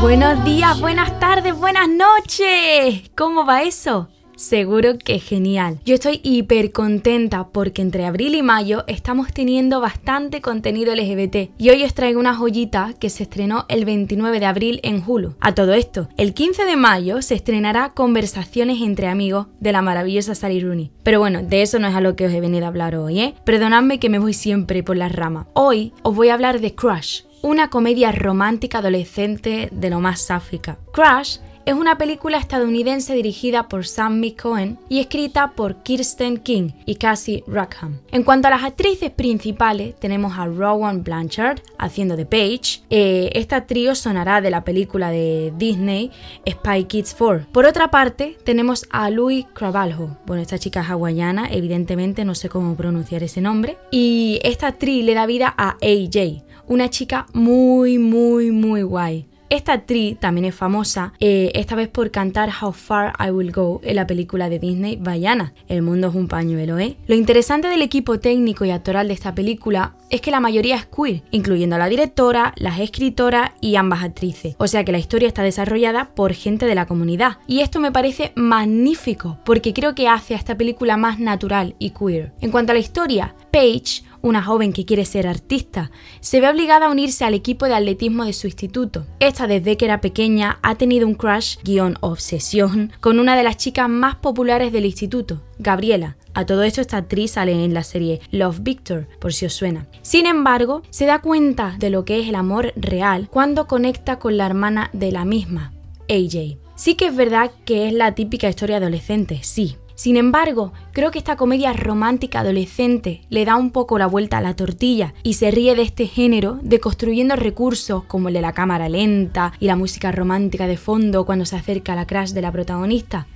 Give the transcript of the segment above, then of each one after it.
Buenos días, buenas tardes, buenas noches. ¿Cómo va eso? Seguro que genial. Yo estoy hiper contenta porque entre abril y mayo estamos teniendo bastante contenido LGBT y hoy os traigo una joyita que se estrenó el 29 de abril en Hulu. A todo esto, el 15 de mayo se estrenará Conversaciones entre amigos de la maravillosa Sally Rooney. Pero bueno, de eso no es a lo que os he venido a hablar hoy, ¿eh? Perdonadme que me voy siempre por las ramas. Hoy os voy a hablar de Crush, una comedia romántica adolescente de lo más sáfica. Crush es una película estadounidense dirigida por Sam Cohen y escrita por Kirsten King y Cassie Rackham. En cuanto a las actrices principales, tenemos a Rowan Blanchard haciendo de Paige. Eh, esta trío sonará de la película de Disney Spy Kids 4. Por otra parte, tenemos a Louis Cravalho. Bueno, esta chica es hawaiana, evidentemente no sé cómo pronunciar ese nombre. Y esta actriz le da vida a AJ, una chica muy, muy, muy guay. Esta actriz también es famosa, eh, esta vez por cantar How Far I Will Go en la película de Disney Vaiana. El mundo es un pañuelo, ¿eh? Lo interesante del equipo técnico y actoral de esta película es que la mayoría es queer, incluyendo a la directora, las escritoras y ambas actrices. O sea que la historia está desarrollada por gente de la comunidad. Y esto me parece magnífico, porque creo que hace a esta película más natural y queer. En cuanto a la historia, Paige una joven que quiere ser artista, se ve obligada a unirse al equipo de atletismo de su instituto. Esta desde que era pequeña ha tenido un crush, guion obsesión, con una de las chicas más populares del instituto, Gabriela. A todo esto esta actriz sale en la serie Love Victor, por si os suena. Sin embargo, se da cuenta de lo que es el amor real cuando conecta con la hermana de la misma, AJ. Sí que es verdad que es la típica historia adolescente, sí, sin embargo, creo que esta comedia romántica adolescente le da un poco la vuelta a la tortilla y se ríe de este género deconstruyendo recursos como el de la cámara lenta y la música romántica de fondo cuando se acerca a la crash de la protagonista.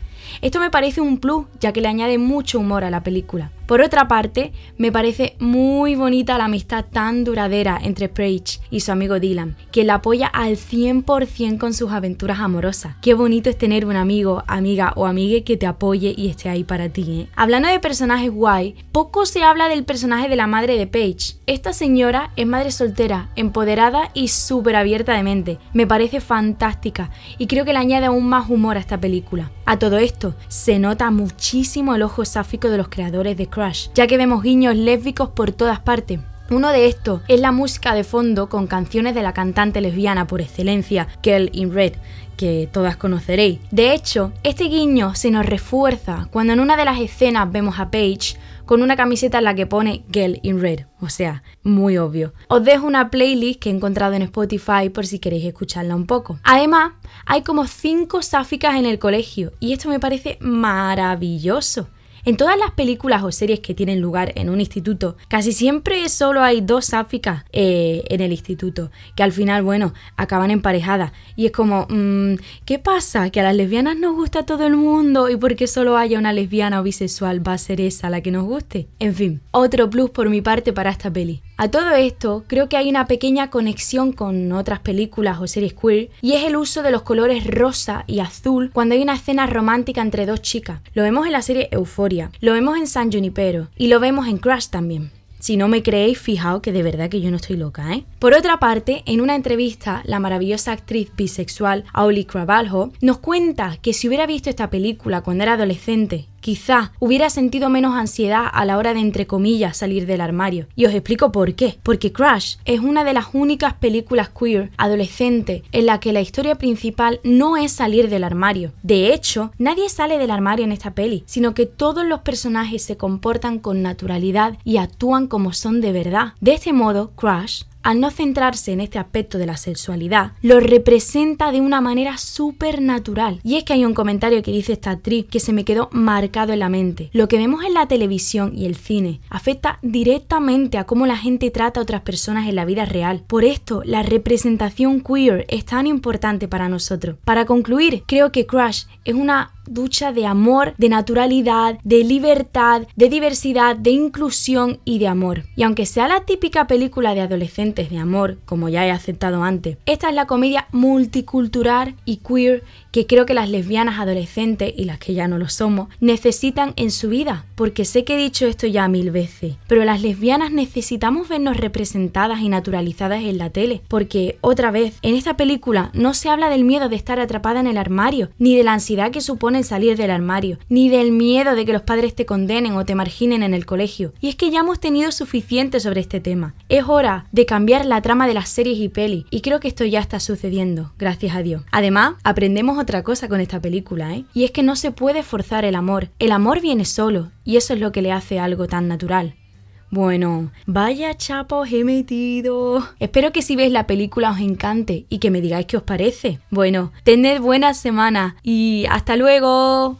Esto me parece un plus, ya que le añade mucho humor a la película. Por otra parte, me parece muy bonita la amistad tan duradera entre Paige y su amigo Dylan, que la apoya al 100% con sus aventuras amorosas. Qué bonito es tener un amigo, amiga o amigue que te apoye y esté ahí para ti. ¿eh? Hablando de personajes guay, poco se habla del personaje de la madre de Paige. Esta señora es madre soltera, empoderada y súper abierta de mente. Me parece fantástica y creo que le añade aún más humor a esta película. A todo esto, se nota muchísimo el ojo sáfico de los creadores de Crush ya que vemos guiños lésbicos por todas partes. Uno de estos es la música de fondo con canciones de la cantante lesbiana por excelencia, Girl in Red, que todas conoceréis. De hecho, este guiño se nos refuerza cuando en una de las escenas vemos a Paige con una camiseta en la que pone Girl in Red, o sea, muy obvio. Os dejo una playlist que he encontrado en Spotify por si queréis escucharla un poco. Además, hay como 5 sáficas en el colegio y esto me parece maravilloso. En todas las películas o series que tienen lugar en un instituto, casi siempre solo hay dos sáficas eh, en el instituto, que al final, bueno, acaban emparejadas. Y es como, mm, ¿qué pasa? Que a las lesbianas nos gusta todo el mundo y porque solo haya una lesbiana o bisexual va a ser esa la que nos guste. En fin, otro plus por mi parte para esta peli. A todo esto, creo que hay una pequeña conexión con otras películas o series queer, y es el uso de los colores rosa y azul cuando hay una escena romántica entre dos chicas. Lo vemos en la serie Euphoria, lo vemos en San Junipero, y lo vemos en Crash también. Si no me creéis, fijaos que de verdad que yo no estoy loca, ¿eh? Por otra parte, en una entrevista, la maravillosa actriz bisexual Auli Cravalho nos cuenta que si hubiera visto esta película cuando era adolescente quizá hubiera sentido menos ansiedad a la hora de, entre comillas, salir del armario. Y os explico por qué. Porque Crash es una de las únicas películas queer adolescente en la que la historia principal no es salir del armario. De hecho, nadie sale del armario en esta peli, sino que todos los personajes se comportan con naturalidad y actúan como son de verdad. De este modo, Crash al no centrarse en este aspecto de la sexualidad, lo representa de una manera súper natural. Y es que hay un comentario que dice esta actriz que se me quedó marcado en la mente. Lo que vemos en la televisión y el cine afecta directamente a cómo la gente trata a otras personas en la vida real. Por esto, la representación queer es tan importante para nosotros. Para concluir, creo que Crush es una ducha de amor, de naturalidad, de libertad, de diversidad, de inclusión y de amor. Y aunque sea la típica película de adolescentes de amor, como ya he aceptado antes, esta es la comedia multicultural y queer que creo que las lesbianas adolescentes y las que ya no lo somos necesitan en su vida, porque sé que he dicho esto ya mil veces, pero las lesbianas necesitamos vernos representadas y naturalizadas en la tele, porque otra vez, en esta película no se habla del miedo de estar atrapada en el armario, ni de la ansiedad que supone salir del armario, ni del miedo de que los padres te condenen o te marginen en el colegio. Y es que ya hemos tenido suficiente sobre este tema. Es hora de cambiar la trama de las series y pelis, y creo que esto ya está sucediendo, gracias a Dios. Además, aprendemos otra cosa con esta película, ¿eh? Y es que no se puede forzar el amor. El amor viene solo, y eso es lo que le hace algo tan natural. Bueno, vaya chapa os he metido. Espero que si veis la película os encante y que me digáis qué os parece. Bueno, tened buena semana y hasta luego.